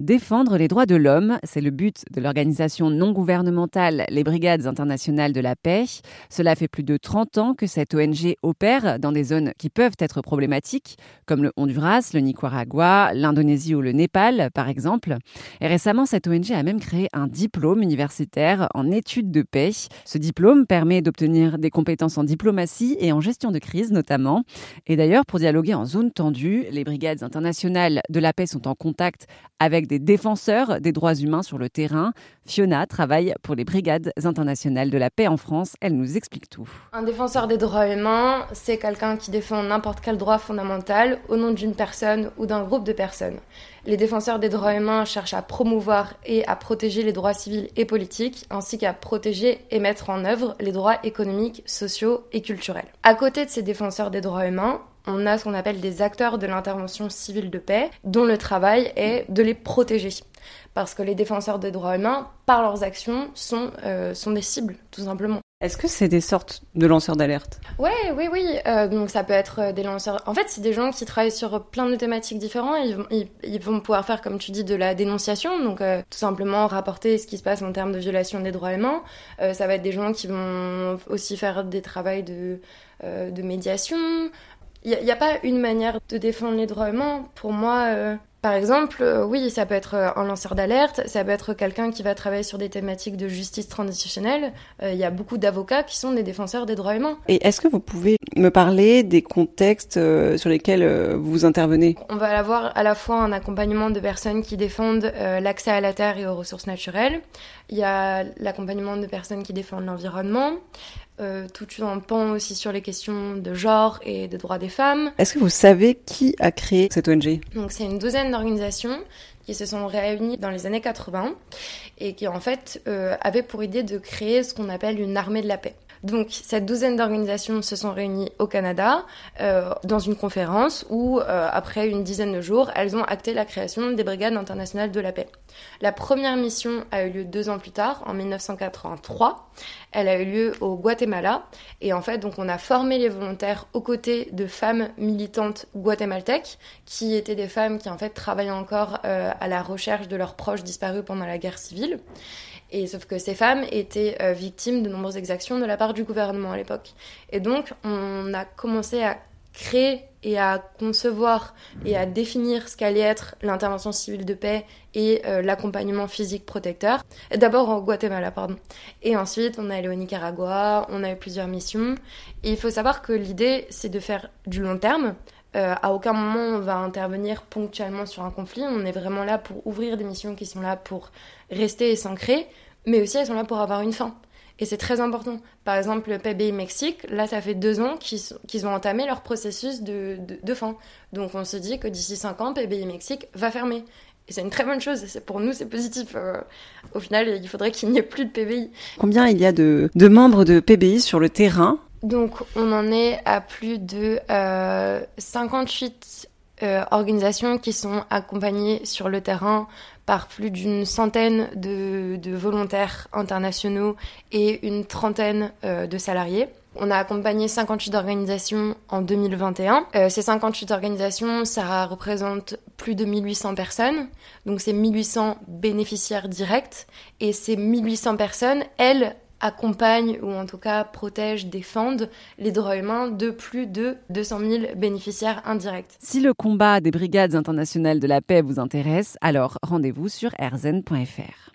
Défendre les droits de l'homme, c'est le but de l'organisation non gouvernementale Les Brigades internationales de la paix. Cela fait plus de 30 ans que cette ONG opère dans des zones qui peuvent être problématiques, comme le Honduras, le Nicaragua, l'Indonésie ou le Népal, par exemple. Et récemment, cette ONG a même créé un diplôme universitaire en études de paix. Ce diplôme permet d'obtenir des compétences en diplomatie et en gestion de crise notamment. Et d'ailleurs, pour dialoguer en zone tendue, les Brigades internationales de la paix sont en contact avec des défenseurs des droits humains sur le terrain. Fiona travaille pour les Brigades internationales de la paix en France. Elle nous explique tout. Un défenseur des droits humains, c'est quelqu'un qui défend n'importe quel droit fondamental au nom d'une personne ou d'un groupe de personnes. Les défenseurs des droits humains cherchent à promouvoir et à protéger les droits civils et politiques, ainsi qu'à protéger et mettre en œuvre les droits économiques, sociaux et culturels. À côté de ces défenseurs des droits humains, on a ce qu'on appelle des acteurs de l'intervention civile de paix, dont le travail est de les protéger. Parce que les défenseurs des droits humains, par leurs actions, sont, euh, sont des cibles, tout simplement. Est-ce que c'est des sortes de lanceurs d'alerte? Ouais, oui, oui. Euh, donc ça peut être euh, des lanceurs. En fait, c'est des gens qui travaillent sur plein de thématiques différentes. Ils vont, ils, vont pouvoir faire, comme tu dis, de la dénonciation. Donc tout simplement rapporter ce qui se passe en termes de violation des droits humains. ça va être des gens qui vont aussi faire des travaux de, de médiation, il n'y a, pas une manière de défendre les droits humains. Pour moi, euh, par exemple, euh, oui, ça peut être euh, un lanceur d'alerte, ça peut être quelqu'un qui va travailler sur des thématiques de justice transitionnelle. Il y a beaucoup d'avocats qui sont des défenseur des droits humains. Et est-ce que vous pouvez me parler des contextes sur lesquels vous intervenez? On va avoir à la fois un accompagnement de personnes qui défendent l'accès à la terre et aux ressources naturelles. Il y a l'accompagnement de personnes qui défendent l'environnement euh, tout en pan aussi sur les questions de genre et de droits des femmes. Est-ce que vous savez qui a créé cette ONG Donc c'est une douzaine d'organisations qui se sont réunies dans les années 80 et qui en fait euh, avaient pour idée de créer ce qu'on appelle une armée de la paix. Donc cette douzaine d'organisations se sont réunies au Canada euh, dans une conférence où, euh, après une dizaine de jours, elles ont acté la création des brigades internationales de la paix. La première mission a eu lieu deux ans plus tard, en 1983. Elle a eu lieu au Guatemala et en fait donc on a formé les volontaires aux côtés de femmes militantes guatémaltèques qui étaient des femmes qui en fait travaillaient encore euh, à la recherche de leurs proches disparus pendant la guerre civile. Et sauf que ces femmes étaient euh, victimes de nombreuses exactions de la part du gouvernement à l'époque. Et donc, on a commencé à créer et à concevoir et à définir ce qu'allait être l'intervention civile de paix et euh, l'accompagnement physique protecteur. D'abord au Guatemala, pardon. Et ensuite, on est allé au Nicaragua, on a eu plusieurs missions. Et il faut savoir que l'idée, c'est de faire du long terme. Euh, à aucun moment on va intervenir ponctuellement sur un conflit. On est vraiment là pour ouvrir des missions qui sont là pour rester et s'ancrer, mais aussi elles sont là pour avoir une fin. Et c'est très important. Par exemple, le PBI Mexique, là, ça fait deux ans qu'ils ont entamé leur processus de, fin. Donc on se dit que d'ici cinq ans, PBI Mexique va fermer. Et c'est une très bonne chose. Pour nous, c'est positif. Euh, au final, il faudrait qu'il n'y ait plus de PBI. Combien il y a de membres de PBI sur le terrain donc on en est à plus de 58 euh, euh, organisations qui sont accompagnées sur le terrain par plus d'une centaine de, volontaires internationaux et une trentaine euh, de salariés. On a accompagné 58 organisations en 2021. ces 58 organisations, ça représente plus de 1800 personnes. Donc c'est 1800 bénéficiaires directs. Et ces 1800 personnes, elles, accompagnent ou en tout cas protègent, défendent les droits humains de plus de 200 000 bénéficiaires indirects. Si le combat des brigades internationales de la paix vous intéresse, alors rendez-vous sur rzn.fr.